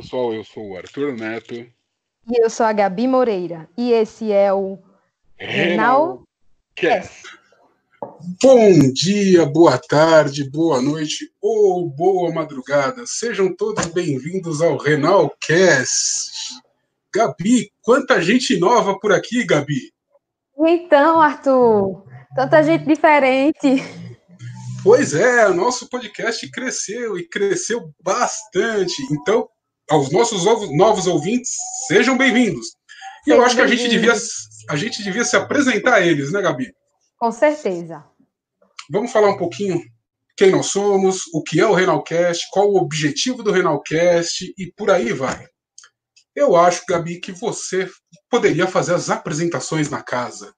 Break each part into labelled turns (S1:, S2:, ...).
S1: pessoal, eu sou o Arthur Neto.
S2: E eu sou a Gabi Moreira. E esse é o Renal
S1: Cast.
S3: Bom dia, boa tarde, boa noite ou boa madrugada. Sejam todos bem-vindos ao Renal Cast. Gabi, quanta gente nova por aqui, Gabi.
S2: Então, Arthur, tanta gente diferente.
S3: Pois é, nosso podcast cresceu e cresceu bastante. Então, aos nossos novos ouvintes, sejam bem-vindos. E eu acho que a gente, devia, a gente devia se apresentar a eles, né, Gabi?
S2: Com certeza.
S3: Vamos falar um pouquinho quem nós somos, o que é o Renalcast, qual o objetivo do Renalcast e por aí vai. Eu acho, Gabi, que você poderia fazer as apresentações na casa.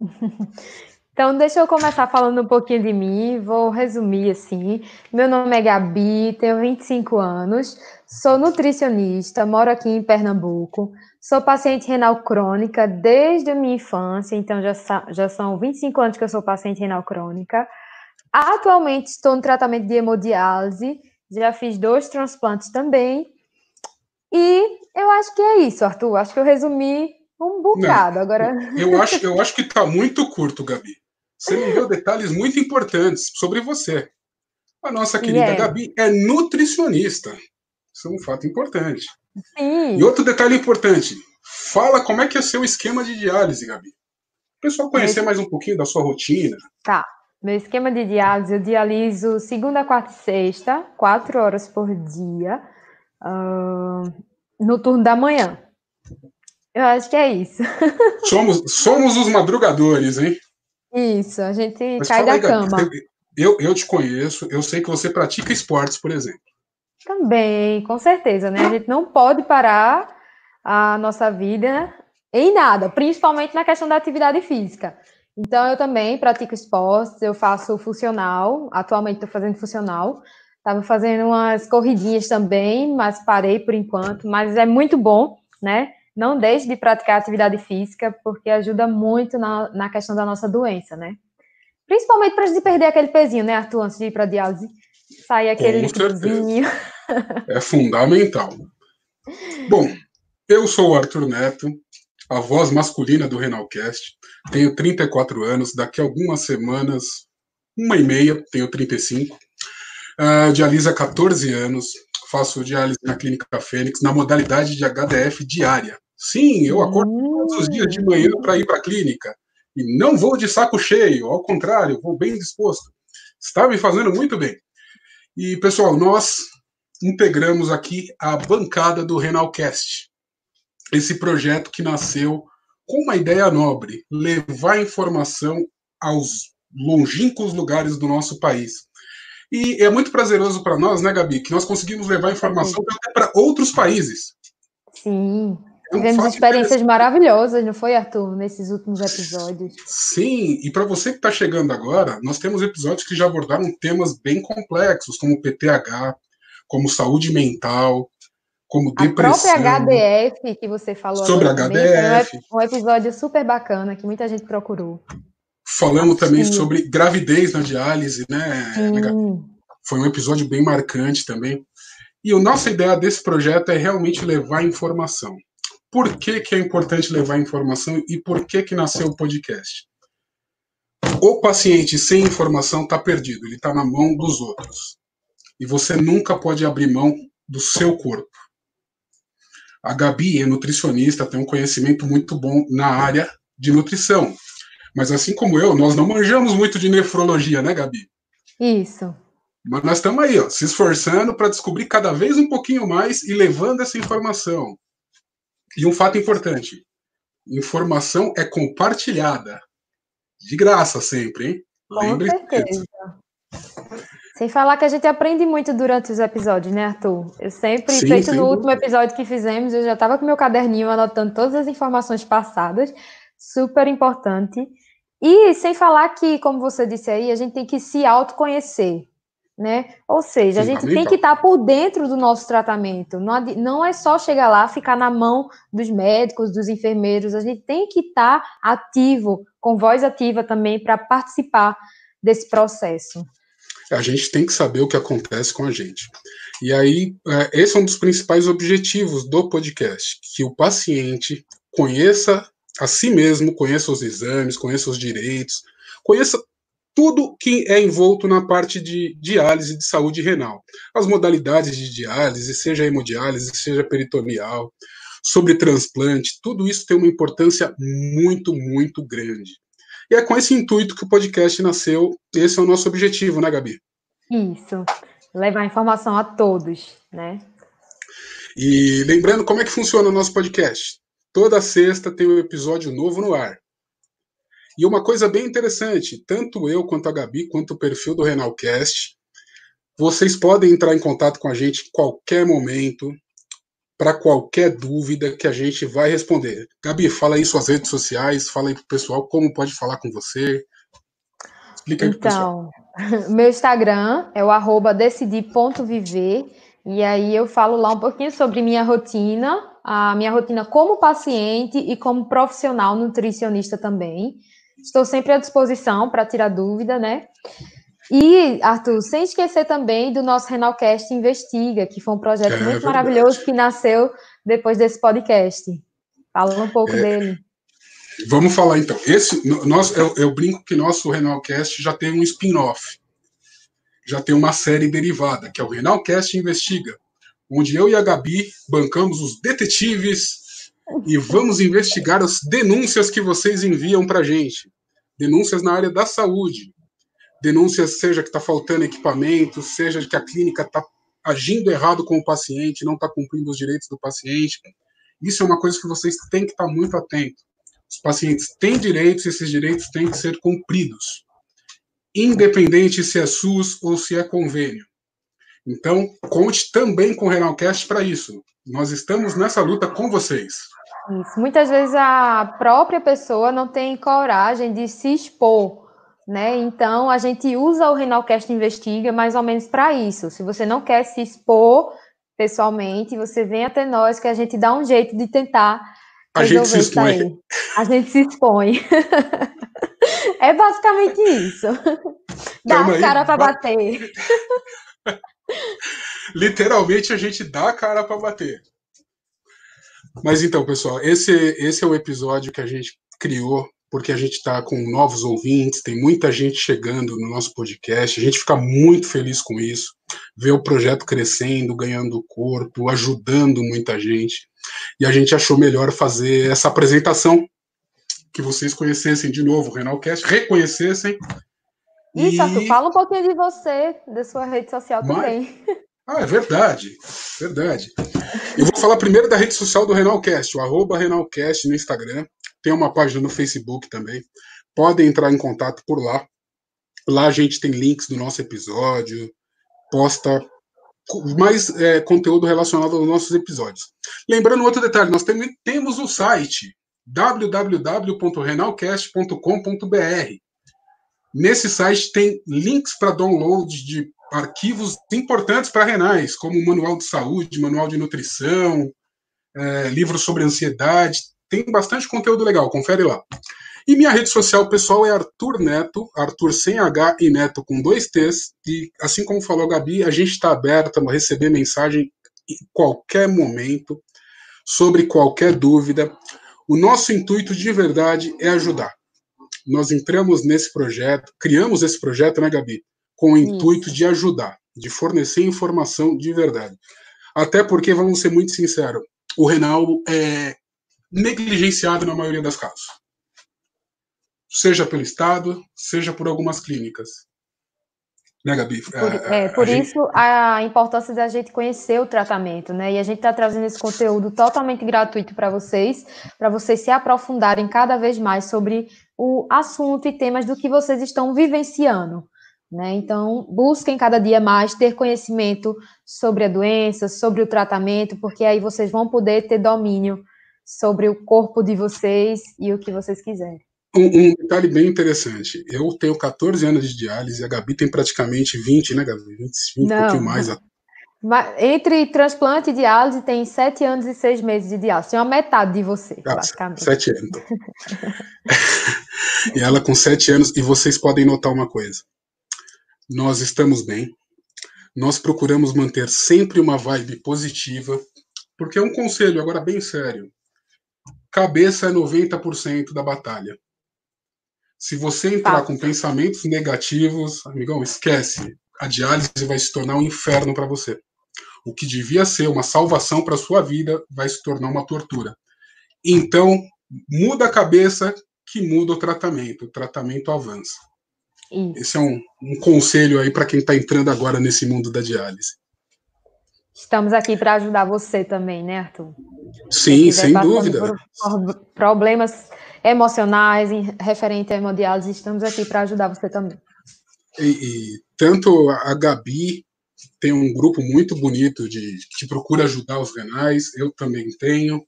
S2: Então, deixa eu começar falando um pouquinho de mim, vou resumir assim. Meu nome é Gabi, tenho 25 anos, sou nutricionista, moro aqui em Pernambuco, sou paciente renal crônica desde a minha infância, então já, já são 25 anos que eu sou paciente renal crônica. Atualmente estou no tratamento de hemodiálise, já fiz dois transplantes também. E eu acho que é isso, Arthur. Acho que eu resumi um bocado. Não, Agora.
S3: Eu acho, eu acho que está muito curto, Gabi você me deu detalhes muito importantes sobre você. A nossa querida yeah. Gabi é nutricionista. Isso é um fato importante.
S2: Sim.
S3: E outro detalhe importante: fala como é que é seu esquema de diálise, Gabi. O pessoal conhecer mais um pouquinho da sua rotina.
S2: Tá. Meu esquema de diálise, eu dialiso segunda, quarta e sexta, quatro horas por dia, uh, no turno da manhã. Eu acho que é isso.
S3: Somos, somos os madrugadores, hein?
S2: Isso, a gente Mas cai da aí, cama.
S3: Eu, eu te conheço, eu sei que você pratica esportes, por exemplo.
S2: Também, com certeza, né? A gente não pode parar a nossa vida em nada, principalmente na questão da atividade física. Então, eu também pratico esportes, eu faço funcional, atualmente estou fazendo funcional. Estava fazendo umas corridinhas também, mas parei por enquanto. Mas é muito bom, né? Não deixe de praticar atividade física, porque ajuda muito na, na questão da nossa doença, né? Principalmente para a gente perder aquele pezinho, né, Arthur, antes de ir para a diálise. Sair aquele pezinho.
S3: É fundamental. Bom, eu sou o Arthur Neto, a voz masculina do Renalcast. Tenho 34 anos, daqui a algumas semanas, uma e meia, tenho 35. Uh, dialisa há 14 anos, faço diálise na Clínica Fênix, na modalidade de HDF diária. Sim, eu acordo todos os dias de manhã para ir para a clínica. E não vou de saco cheio, ao contrário, vou bem disposto. Está me fazendo muito bem. E, pessoal, nós integramos aqui a bancada do Renalcast. Esse projeto que nasceu com uma ideia nobre: levar informação aos longínquos lugares do nosso país. E é muito prazeroso para nós, né, Gabi, que nós conseguimos levar informação até para outros países.
S2: Sim. Tivemos experiências maravilhosas, não foi, Arthur, nesses últimos episódios?
S3: Sim, e para você que está chegando agora, nós temos episódios que já abordaram temas bem complexos, como PTH, como saúde mental, como depressão.
S2: A própria HDF que você falou
S3: sobre HDF.
S2: um episódio super bacana que muita gente procurou.
S3: Falamos também sobre gravidez na diálise, né? Sim. Foi um episódio bem marcante também. E a nossa ideia desse projeto é realmente levar informação por que, que é importante levar informação e por que, que nasceu o podcast. O paciente sem informação está perdido, ele está na mão dos outros. E você nunca pode abrir mão do seu corpo. A Gabi é nutricionista, tem um conhecimento muito bom na área de nutrição. Mas assim como eu, nós não manjamos muito de nefrologia, né, Gabi?
S2: Isso.
S3: Mas nós estamos aí, ó, se esforçando para descobrir cada vez um pouquinho mais e levando essa informação. E um fato importante: informação é compartilhada. De graça sempre, hein?
S2: Com Lembre certeza. Sem falar que a gente aprende muito durante os episódios, né, Arthur? Eu sempre, Sim, feito no último episódio que fizemos, eu já estava com meu caderninho anotando todas as informações passadas, super importante. E sem falar que, como você disse aí, a gente tem que se autoconhecer né? Ou seja, a gente tem que estar tá por dentro do nosso tratamento. Não, não é só chegar lá, ficar na mão dos médicos, dos enfermeiros. A gente tem que estar tá ativo, com voz ativa também, para participar desse processo.
S3: a gente tem que saber o que acontece com a gente. E aí, é, esse é um dos principais objetivos do podcast, que o paciente conheça a si mesmo, conheça os exames, conheça os direitos, conheça tudo que é envolto na parte de diálise de saúde renal. As modalidades de diálise, seja hemodiálise, seja peritoneal, sobre transplante, tudo isso tem uma importância muito, muito grande. E é com esse intuito que o podcast nasceu. Esse é o nosso objetivo, né, Gabi?
S2: Isso. Levar informação a todos, né?
S3: E lembrando como é que funciona o nosso podcast. Toda sexta tem um episódio novo no ar. E uma coisa bem interessante, tanto eu quanto a Gabi, quanto o perfil do Renalcast, vocês podem entrar em contato com a gente em qualquer momento, para qualquer dúvida que a gente vai responder. Gabi, fala aí suas redes sociais, fala aí pro pessoal como pode falar com você.
S2: Explica aí então, pro pessoal. meu Instagram é o arroba decidi.viver, e aí eu falo lá um pouquinho sobre minha rotina, a minha rotina como paciente e como profissional nutricionista também. Estou sempre à disposição para tirar dúvida, né? E, Arthur, sem esquecer também do nosso Renalcast Investiga, que foi um projeto é, muito maravilhoso que nasceu depois desse podcast. Fala um pouco é, dele.
S3: Vamos falar então. Esse, nós, eu, eu brinco que nosso Renalcast já tem um spin-off. Já tem uma série derivada, que é o Renalcast Investiga, onde eu e a Gabi bancamos os detetives e vamos investigar as denúncias que vocês enviam para gente. Denúncias na área da saúde denúncias, seja que está faltando equipamento, seja que a clínica está agindo errado com o paciente, não está cumprindo os direitos do paciente. Isso é uma coisa que vocês têm que estar tá muito atentos. Os pacientes têm direitos e esses direitos têm que ser cumpridos, independente se é SUS ou se é convênio. Então, conte também com o Renalcast para isso. Nós estamos nessa luta com vocês.
S2: Isso. Muitas vezes a própria pessoa não tem coragem de se expor né? Então a gente usa o Renalcast Investiga mais ou menos para isso. Se você não quer se expor pessoalmente, você vem até nós que a gente dá um jeito de tentar
S3: a gente se expõe.
S2: A gente se expõe. é basicamente isso. Dá a cara para bater.
S3: Literalmente a gente dá a cara para bater. Mas então, pessoal, esse, esse é o episódio que a gente criou porque a gente está com novos ouvintes, tem muita gente chegando no nosso podcast, a gente fica muito feliz com isso, ver o projeto crescendo, ganhando corpo, ajudando muita gente, e a gente achou melhor fazer essa apresentação, que vocês conhecessem de novo o Renalcast, reconhecessem.
S2: Isso. Arthur, fala um pouquinho de você, da sua rede social Mas... também.
S3: Ah, é verdade, verdade. Eu vou falar primeiro da rede social do Renalcast, o arroba Renalcast no Instagram. Tem uma página no Facebook também. Podem entrar em contato por lá. Lá a gente tem links do nosso episódio, posta mais é, conteúdo relacionado aos nossos episódios. Lembrando outro detalhe, nós tem, temos o site www.renalcast.com.br. Nesse site tem links para download de arquivos importantes para renais, como manual de saúde, manual de nutrição, é, sobre ansiedade. Tem bastante conteúdo legal, confere lá. E minha rede social pessoal é Arthur Neto, Arthur sem H e Neto com dois T's. E assim como falou a Gabi, a gente está aberto a receber mensagem em qualquer momento, sobre qualquer dúvida. O nosso intuito de verdade é ajudar. Nós entramos nesse projeto, criamos esse projeto, né, Gabi? Com o intuito Isso. de ajudar, de fornecer informação de verdade. Até porque, vamos ser muito sinceros, o renal é negligenciado na maioria das casos. Seja pelo Estado, seja por algumas clínicas. Né, Gabi?
S2: Por, é, é, por a isso gente... a importância da gente conhecer o tratamento, né? E a gente está trazendo esse conteúdo totalmente gratuito para vocês, para vocês se aprofundarem cada vez mais sobre o assunto e temas do que vocês estão vivenciando. Né? Então, busquem cada dia mais ter conhecimento sobre a doença, sobre o tratamento, porque aí vocês vão poder ter domínio sobre o corpo de vocês e o que vocês quiserem.
S3: Um, um, detalhe bem interessante. Eu tenho 14 anos de diálise, a Gabi tem praticamente 20, né, Gabi? 20, 20 Não, um pouquinho mais.
S2: Entre transplante e diálise, tem 7 anos e 6 meses de diálise. Tem uma metade de você, ah, basicamente.
S3: 7 anos. Então. e ela com 7 anos, e vocês podem notar uma coisa. nós estamos bem. Nós procuramos manter sempre uma vibe positiva, porque é um conselho agora bem sério. Cabeça é 90% da batalha. Se você entrar com pensamentos negativos, amigão, esquece. A diálise vai se tornar um inferno para você. O que devia ser uma salvação para sua vida vai se tornar uma tortura. Então, muda a cabeça que muda o tratamento. O tratamento avança. Isso. Esse é um, um conselho aí para quem está entrando agora nesse mundo da diálise.
S2: Estamos aqui para ajudar você também, né, Arthur?
S3: Sim, sem dúvida.
S2: Por problemas emocionais em, referente à hemodiálise, estamos aqui para ajudar você também.
S3: E, e, tanto a Gabi tem um grupo muito bonito de que procura ajudar os renais, eu também tenho.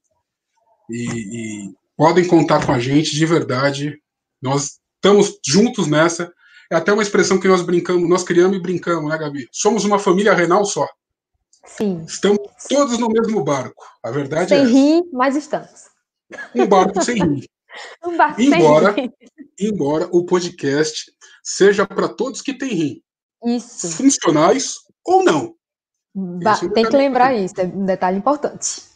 S3: E, e podem contar com a gente de verdade. Nós estamos juntos nessa. É até uma expressão que nós brincamos, nós criamos e brincamos, né, Gabi? Somos uma família renal só.
S2: Sim.
S3: Estamos todos no mesmo barco. A verdade
S2: sem
S3: é.
S2: Sem rir, mas estamos.
S3: Um barco sem rir.
S2: Um barco
S3: embora,
S2: sem rir.
S3: embora o podcast seja para todos que têm rim.
S2: Isso.
S3: Funcionais ou não.
S2: Ba é tem que lembrar isso, é um detalhe importante.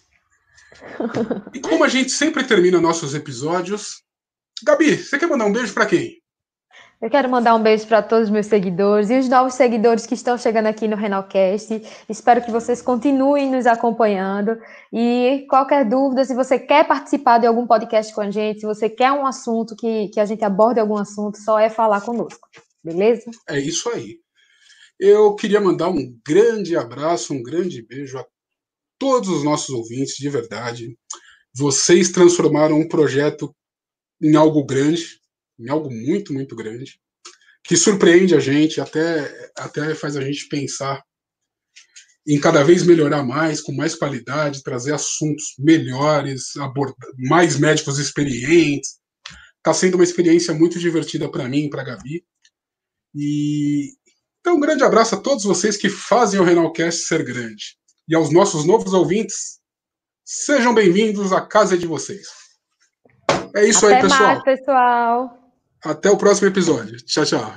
S3: E como a gente sempre termina nossos episódios, Gabi, você quer mandar um beijo para quem?
S2: Eu quero mandar um beijo para todos os meus seguidores e os novos seguidores que estão chegando aqui no Renalcast. Espero que vocês continuem nos acompanhando. E qualquer dúvida, se você quer participar de algum podcast com a gente, se você quer um assunto que, que a gente aborde algum assunto, só é falar conosco. Beleza?
S3: É isso aí. Eu queria mandar um grande abraço, um grande beijo a todos os nossos ouvintes, de verdade. Vocês transformaram um projeto em algo grande em algo muito, muito grande, que surpreende a gente, até, até faz a gente pensar em cada vez melhorar mais, com mais qualidade, trazer assuntos melhores, abordar mais médicos experientes. Está sendo uma experiência muito divertida para mim, para a Gabi. E então, um grande abraço a todos vocês que fazem o Renalcast ser grande. E aos nossos novos ouvintes, sejam bem-vindos à casa de vocês. É isso
S2: Até
S3: aí, pessoal.
S2: Mais, pessoal.
S3: Até o próximo episódio. Tchau, tchau.